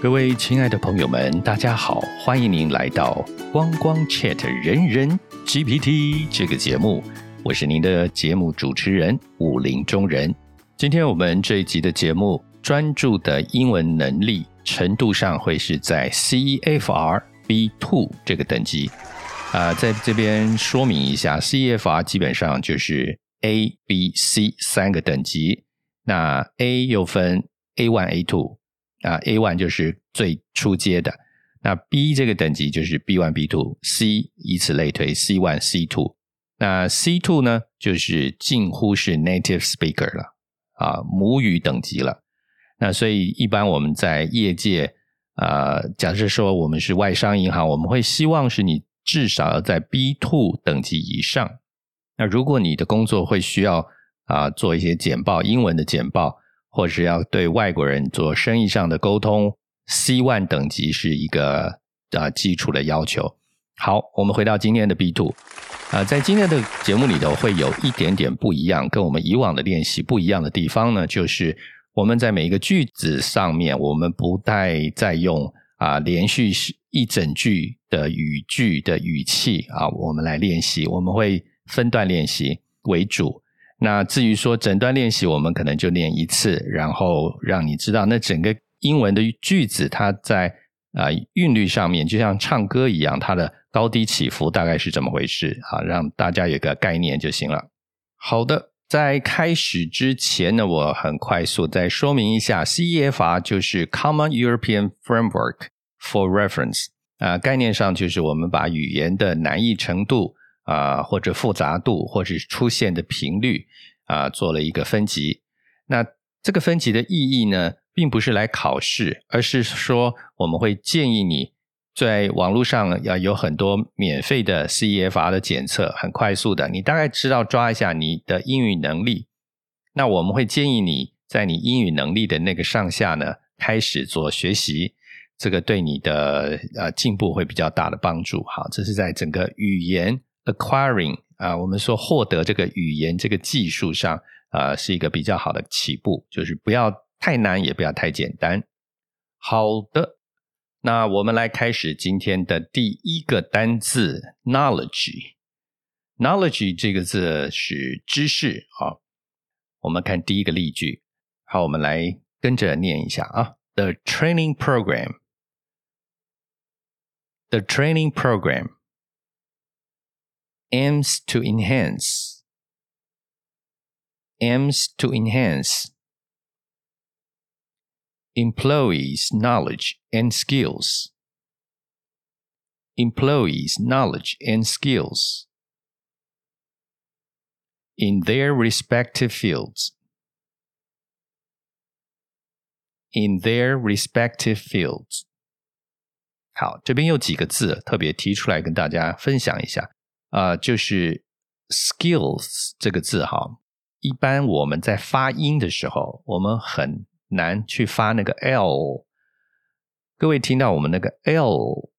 各位亲爱的朋友们，大家好，欢迎您来到光光 Chat 人人 GPT 这个节目，我是您的节目主持人武林中人。今天我们这一集的节目，专注的英文能力程度上会是在 C F R B two 这个等级。啊、在这边说明一下，C F R 基本上就是 A、B、C 三个等级，那 A 又分 A one A two。啊，A one 就是最初阶的，那 B 这个等级就是 B one、B two，C 以此类推，C one、C two，那 C two 呢，就是近乎是 native speaker 了，啊，母语等级了。那所以一般我们在业界，啊，假设说我们是外商银行，我们会希望是你至少要在 B two 等级以上。那如果你的工作会需要啊做一些简报，英文的简报。或是要对外国人做生意上的沟通，C1 等级是一个啊基础的要求。好，我们回到今天的 B2 啊，在今天的节目里头会有一点点不一样，跟我们以往的练习不一样的地方呢，就是我们在每一个句子上面，我们不带再用啊连续一整句的语句的语气啊，我们来练习，我们会分段练习为主。那至于说整段练习，我们可能就练一次，然后让你知道那整个英文的句子，它在啊、韵律上面，就像唱歌一样，它的高低起伏大概是怎么回事啊？让大家有个概念就行了。好的，在开始之前呢，我很快速再说明一下，CEFR 就是 Common European Framework for Reference 啊、概念上就是我们把语言的难易程度。啊，或者复杂度，或者出现的频率啊，做了一个分级。那这个分级的意义呢，并不是来考试，而是说我们会建议你在网络上要有很多免费的 CEFR 的检测，很快速的，你大概知道抓一下你的英语能力。那我们会建议你在你英语能力的那个上下呢，开始做学习，这个对你的呃进步会比较大的帮助。好，这是在整个语言。Acquiring 啊，我们说获得这个语言这个技术上啊，是一个比较好的起步，就是不要太难，也不要太简单。好的，那我们来开始今天的第一个单字 knowledge。knowledge 这个字是知识啊。我们看第一个例句，好，我们来跟着念一下啊。The training program. The training program. aims to enhance aims to enhance employees knowledge and skills employees knowledge and skills in their respective fields in their respective fields 好，这边有几个字特别提出来跟大家分享一下。 啊、呃，就是 skills 这个字哈，一般我们在发音的时候，我们很难去发那个 l。各位听到我们那个 l，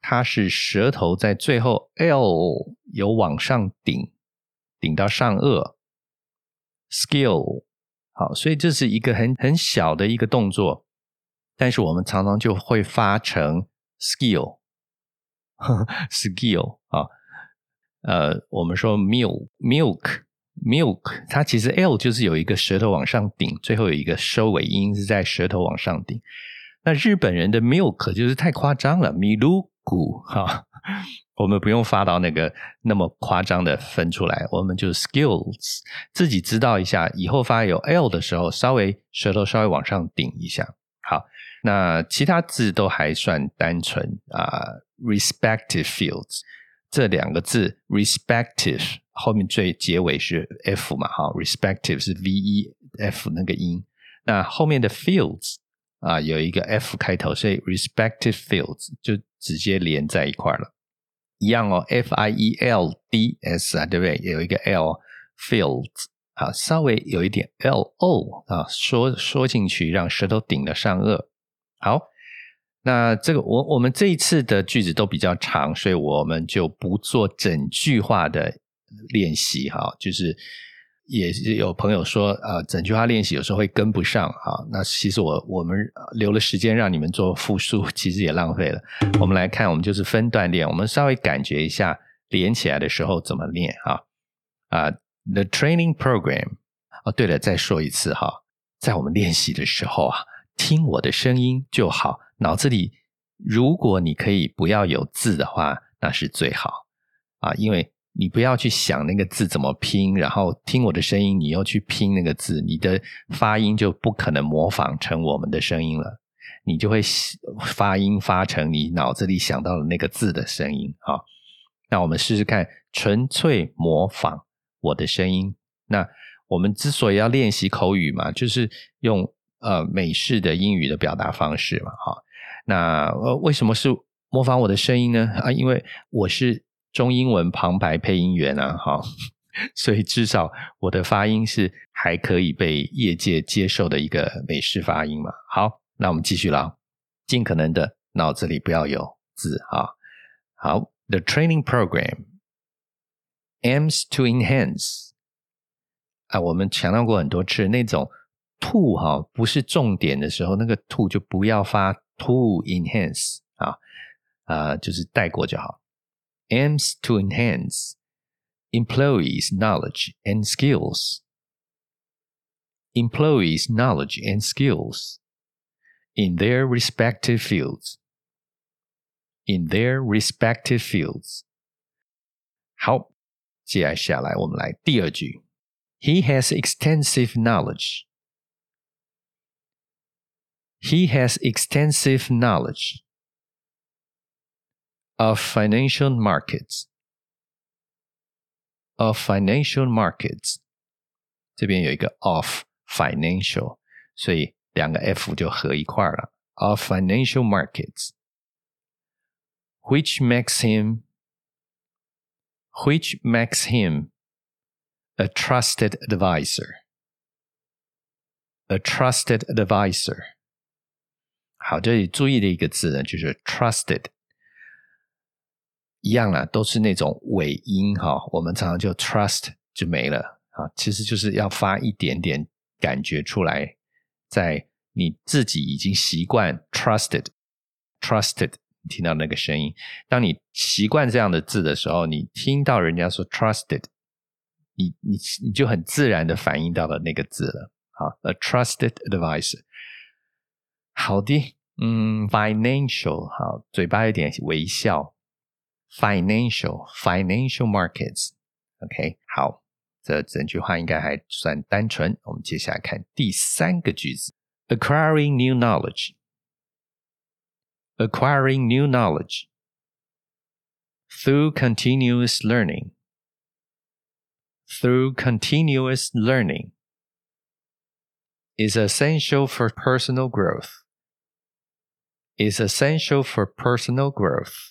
它是舌头在最后 l 有往上顶，顶到上颚。skill 好，所以这是一个很很小的一个动作，但是我们常常就会发成 skill，skill 啊。呃，我们说 milk，milk，milk，它其实 l 就是有一个舌头往上顶，最后有一个收尾音是在舌头往上顶。那日本人的 milk 就是太夸张了，miluku 哈，我们不用发到那个那么夸张的分出来，我们就 skills，自己知道一下，以后发有 l 的时候，稍微舌头稍微往上顶一下。好，那其他字都还算单纯啊，呃，respective fields。这两个字 respective 后面最结尾是 f 嘛，哈，respective 是 v e f 那个音，那后面的 fields 啊有一个 f 开头，所以 respective fields 就直接连在一块了，一样哦，f i e l d s 啊，对不对？有一个 l fields 啊，稍微有一点 l o 啊，缩缩进去，让舌头顶了上颚，好。那这个我我们这一次的句子都比较长，所以我们就不做整句话的练习哈，就是也是有朋友说，呃，整句话练习有时候会跟不上啊。那其实我我们留了时间让你们做复述，其实也浪费了。我们来看，我们就是分段练，我们稍微感觉一下连起来的时候怎么练啊？啊，The training program。哦，对了，再说一次哈，在我们练习的时候啊，听我的声音就好。脑子里如果你可以不要有字的话，那是最好啊，因为。你不要去想那个字怎么拼，然后听我的声音，你又去拼那个字，你的发音就不可能模仿成我们的声音了，你就会发音发成你脑子里想到的那个字的声音啊。那我们试试看，纯粹模仿我的声音。那我们之所以要练习口语嘛，就是用呃美式的英语的表达方式嘛，哈。那呃为什么是模仿我的声音呢？啊，因为我是。中英文旁白配音员啊，哈，所以至少我的发音是还可以被业界接受的一个美式发音嘛。好，那我们继续了，尽可能的脑子里不要有字啊。好，The training program aims to enhance 啊，我们强调过很多次，那种 to 哈不是重点的时候，那个 to 就不要发 to enhance 啊啊，就是带过就好。aims to enhance employees' knowledge and skills. Employees' knowledge and skills in their respective fields. In their respective fields. 好，接下来我们来第二句。He has extensive knowledge. He has extensive knowledge of financial markets of financial markets 这边有一个 of financial，所以两个 f 就合一块了。of financial markets, which makes him which makes him a trusted advisor. A trusted advisor. 好，这里注意的一个字呢，就是 trusted。一样啦，都是那种尾音哈，我们常常就 trust 就没了啊，其实就是要发一点点感觉出来，在你自己已经习惯 trusted trusted 听到那个声音，当你习惯这样的字的时候，你听到人家说 trusted，你你你就很自然的反应到了那个字了啊，a trusted advisor。好的，嗯，financial 好，嘴巴有点微笑。Financial, financial markets，OK，okay，好，这整句话应该还算单纯。我们接下来看第三个句子：acquiring new knowledge，acquiring new knowledge through continuous learning, through continuous learning is essential for personal growth, Is essential for personal growth。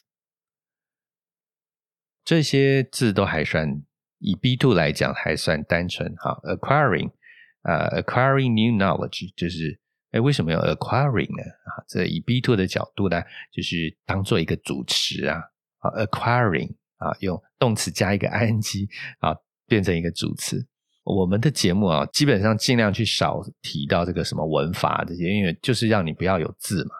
这些字都还算以 B two 来讲还算单纯哈，acquiring 啊、，acquiring new knowledge 就是哎，为什么要 acquiring 呢？啊，这以 B two 的角度呢，就是当做一个主词啊，啊，acquiring 啊，用动词加一个 ing 啊，变成一个主词。我们的节目啊，基本上尽量去少提到这个什么文法这些，因为就是让你不要有字嘛。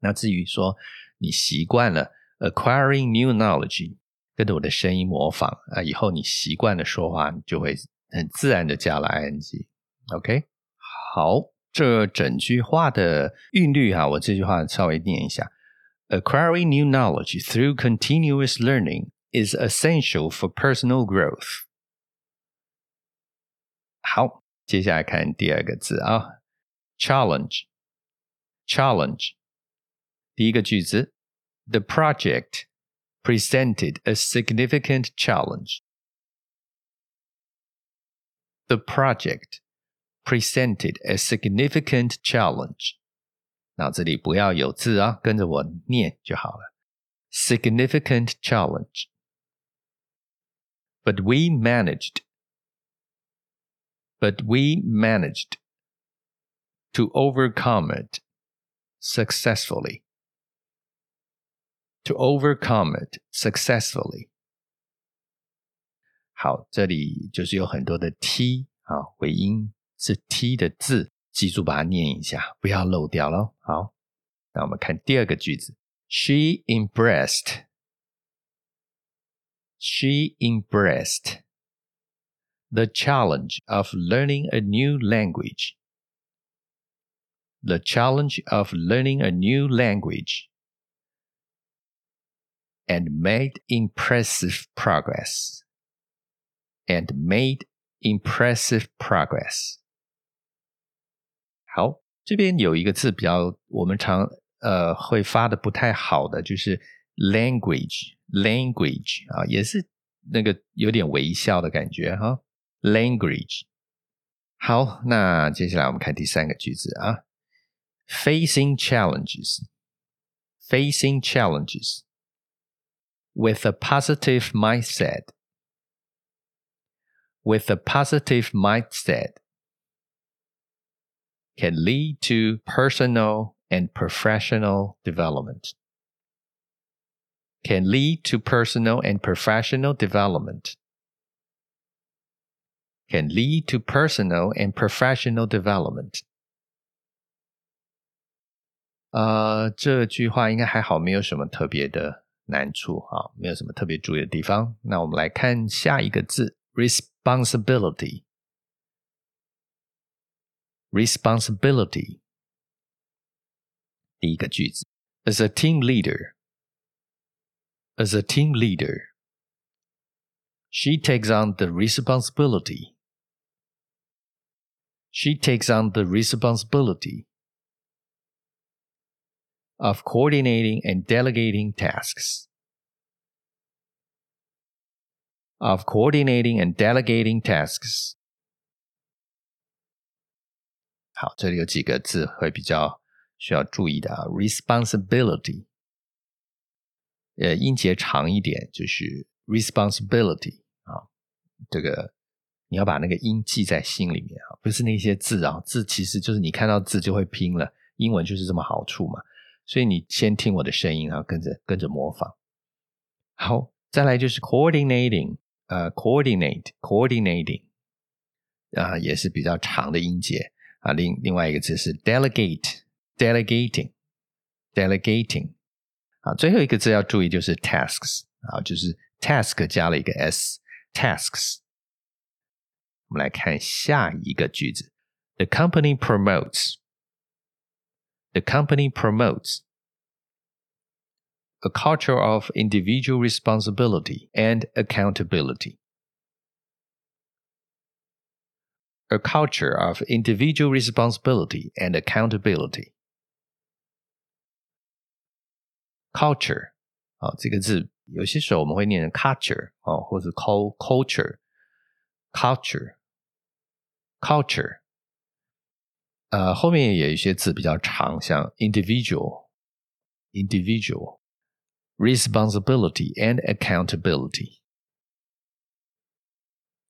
那至于说你习惯了 acquiring new knowledge。跟着我的声音模仿啊，以后你习惯了说话，你就会很自然的加了 ing。OK，好，这整句话的韵律哈，我这句话稍微念一下：Acquiring new knowledge through continuous learning is essential for personal growth。好，接下来看第二个字啊，challenge，challenge， 第一个句子，The project。presented a significant challenge. The project presented a significant challenge. 脑子里不要有字啊，跟着我念就好了。Significant challenge. But we managed. But we managed to overcome it successfully. To overcome it successfully。好，这里就是有很多的 T 好，尾音是 t 的字，记住把它念一下，不要漏掉喽。好，那我们看第二个句子，She embraced. She embraced the challenge of learning a new language. The challenge of learning a new language and made impressive progress. And made impressive progress。好，这边有一个字比较我们常呃会发的不太好的，就是 language language 啊，也是那个有点微笑的感觉哈。language。好，那接下来我们看第三个句子啊，facing challenges，facing challenges with a positive mindset。with a positive mindset can lead to personal and professional development. Can lead to personal and professional development. Can lead to personal and professional development. 呃，这句话应该还好，没有什么特别的 难处啊，没有什么特别注意的地方。那我们来看下一个字，resp。responsibility responsibility 第一个句子 as a team leader as a team leader she takes on the responsibility she takes on the responsibility of coordinating and delegating tasks of coordinating and delegating tasks。好，这里有几个字会比较需要注意的啊。responsibility，呃，音节长一点就是 responsibility 啊。这个你要把那个音记在心里面啊，不是那些字啊，字其实就是你看到字就会拼了。英文就是这么好处嘛，所以你先听我的声音，然后跟着跟着模仿。好，再来就是 coordinating。呃、，coordinate，coordinating，啊也是比较长的音节啊。另另外一个字是 delegate，delegating，delegating。啊，最后一个字要注意就是 tasks，啊，就是 task 加了一个 s，tasks。我们来看下一个句子：The company promotes. promotes，the company promotes。a culture of individual responsibility and accountability. A culture of individual responsibility and accountability. Culture 啊，这个字有些时候我们会念成 culture 啊，或者 call culture，culture，culture。 呃，后面也有一些字比较长，像 individual，individual。responsibility and accountability.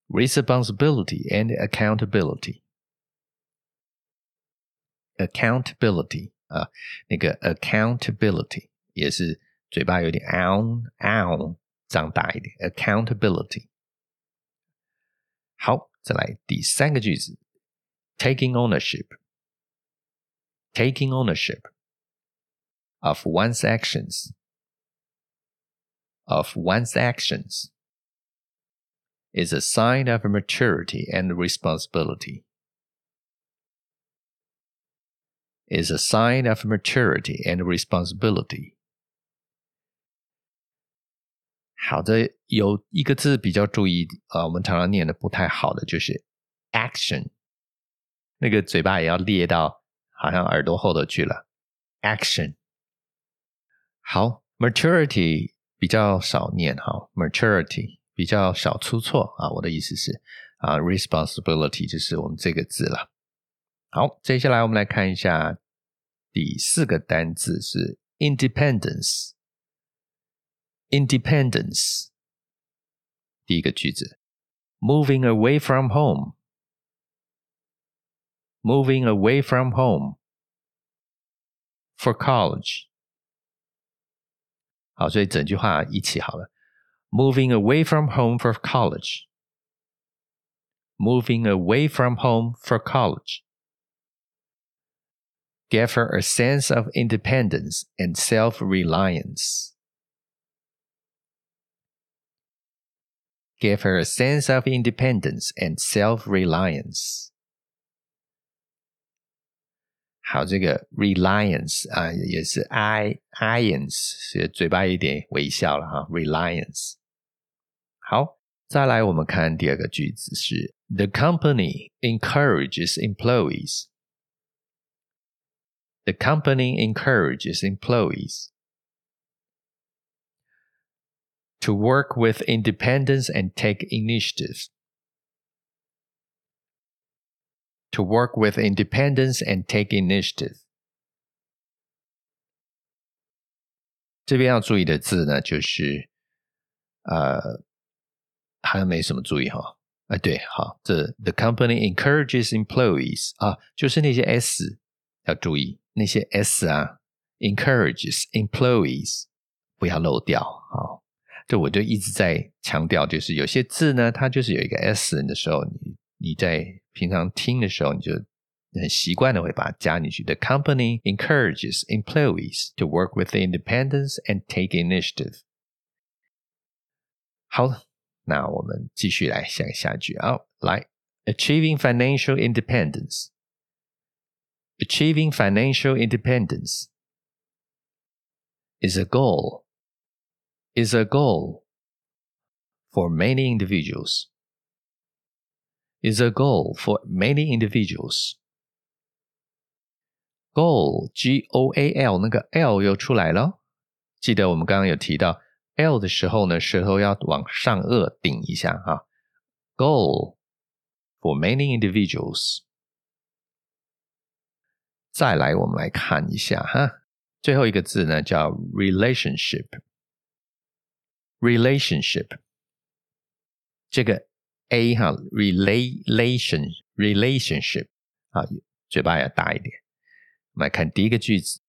Responsibility and accountability. Accountability 啊，那个 accountability 也是嘴巴有点 ow ow 张大一点。accountability。好，再来第三个句子，taking ownership。 taking ownership of one's actions of one's actions is a sign of maturity and responsibility. Is a sign of maturity and responsibility. 好的，有一个字比较注意，呃，我们常常念的不太好的就是 action，那个嘴巴也要咧到 好像耳朵后头去了。action，好，maturity。比较少念哈，maturity 比较少出错啊。我的意思是啊，responsibility 就是我们这个字了。好，接下来我们来看一下第四个单字是 independence。independence 第一个句子，moving away from home home，moving away from home for college。好，所以整句话一起好了。Moving away from home for college. moving away from home for college gave her a sense of independence and self-reliance. Gave her a sense of independence and self-reliance. 好，这个 reliance 啊，也是 i iance，所以嘴巴有点微笑了哈。reliance。好，再来我们看第二个句子是 The company encourages employees. The company encourages employees to work with independence and take initiative. To work with independence and take initiative. 这边要注意的字呢，就是呃，好像没什么注意哈。哎，对，好，这 the company encourages employees 啊，就是那些 s 要注意。那些 s 啊，encourages employees 不要漏掉啊！这我就一直在强调，就是有些字呢，它就是有一个 s 的时候，你你在平常听的时候，你就很习惯的会把它加进去。The company encourages employees to work with independence and take initiative。好，那我们继续来想下句啊，来，achieving financial independence。Achieving financial independence is a goal, is a goal for many individuals, is a goal for many individuals. Goal, G-O-A-L，那个 L 又出来了。记得我们刚刚有提到 L 的时候呢，舌头要往上顎顶一下哈。Goal for many individuals. 再来，我们来看一下哈，最后一个字呢叫 relationship。relationship 这个 a 哈 relation relationship 啊，嘴巴要大一点。我们来看第一个句子：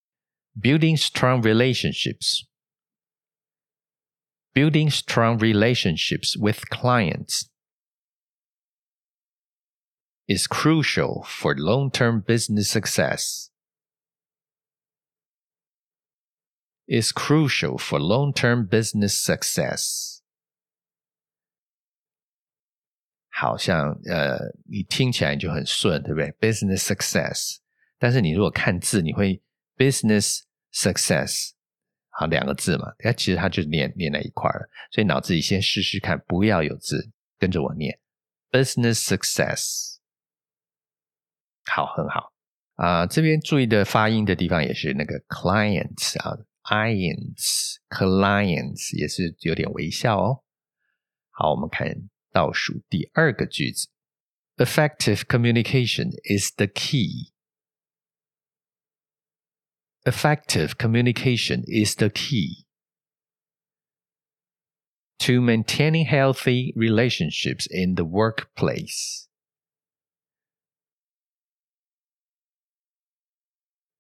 building strong relationships。building strong relationships with clients。is crucial for long-term business success. Is crucial for long-term business success. 好像呃，你听起来就很顺，对不对？Business success，但是你如果看字，你会 business success，好两个字嘛，它其实它就连连在一块了，所以脑子里先试试看，不要有字，跟着我念 business success。好，很好啊、这边注意的发音的地方也是那个 clients 啊 ients clients 也是有点微笑哦。好，我们看倒数第二个句子：Effective communication is the key. Effective communication is the key to maintaining healthy relationships in the workplace.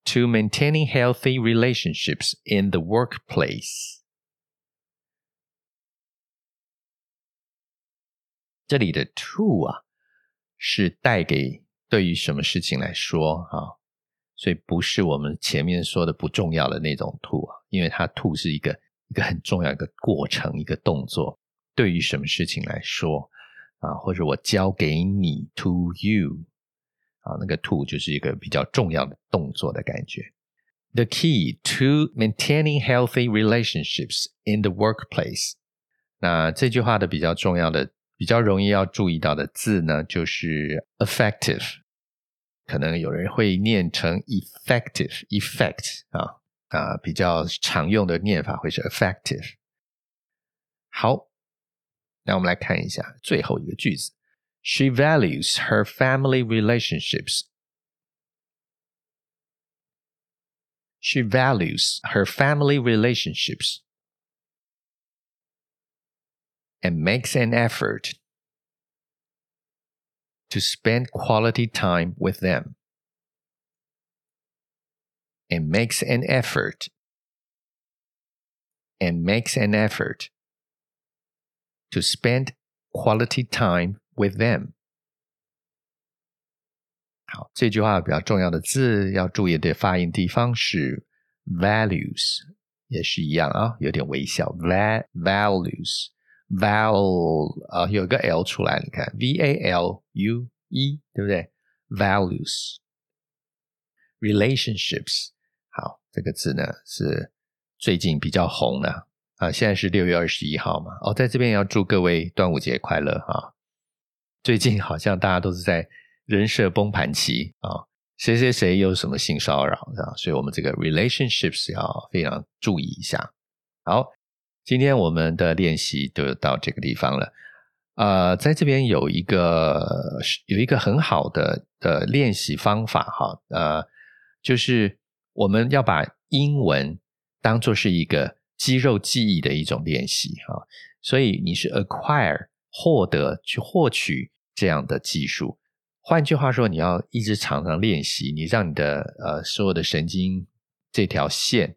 to maintaining healthy relationships in the workplace。 这里的 to 啊，是带给对于什么事情来说啊，所以不是我们前面说的不重要的那种 to 啊，因为它 to 是一个一个很重要一个过程，一个动作，对于什么事情来说啊，或者我交给你 to you。啊，那个 to 就是一个比较重要的动作的感觉。The key to maintaining healthy relationships in the workplace。那这句话的比较重要的、比较容易要注意到的字呢，就是 effective。可能有人会念成 effective，effect 啊啊，比较常用的念法会是 effective。好，那我们来看一下最后一个句子。She values her family relationships. She values her family relationships and makes an effort to spend quality time with them. And makes an effort and makes an effort to spend quality time with them， 好，这句话比较重要的字要注意的发音地方是 values，也是一样啊，有点微笑。va values Val 啊，有个 l 出来，你看 v a l u e，对不对？values relationships，好，这个字呢是最近比较红的啊，现在是六月二十一号嘛，哦，在这边要祝各位端午节快乐哈。最近好像大家都是在。人设崩盘期啊，谁谁谁又有什么性骚扰啊？所以我们这个 relationships 要非常注意一下。好，今天我们的练习就到这个地方了。呃，在这边有一个有一个很好的的练习方法哈，呃，就是我们要把英文当做是一个肌肉记忆的一种练习哈。所以你是 acquire 获得去获取这样的技术。换句话说，你要一直常常练习，你让你的呃所有的神经这条线、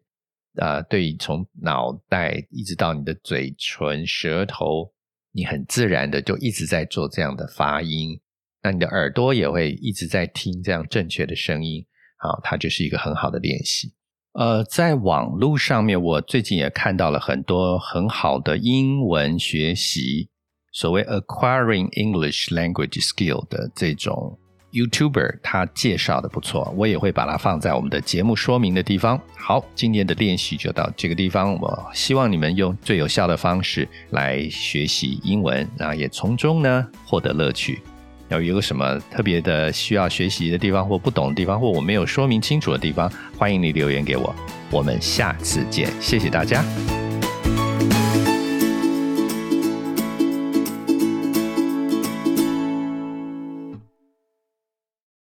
呃，对，从脑袋一直到你的嘴唇、舌头，你很自然的就一直在做这样的发音。那你的耳朵也会一直在听这样正确的声音，好，它就是一个很好的练习。呃，在网络上面，我最近也看到了很多很好的英文学习。所谓 acquiring English language skill 的这种 YouTuber，他介绍的不错，我也会把它放在我们的节目说明的地方。好，今天的练习就到这个地方。我希望你们用最有效的方式来学习英文，然后也从中呢获得乐趣。要有什么特别的需要学习的地方，或不懂的地方，或我没有说明清楚的地方，欢迎你留言给我。我们下次见，谢谢大家。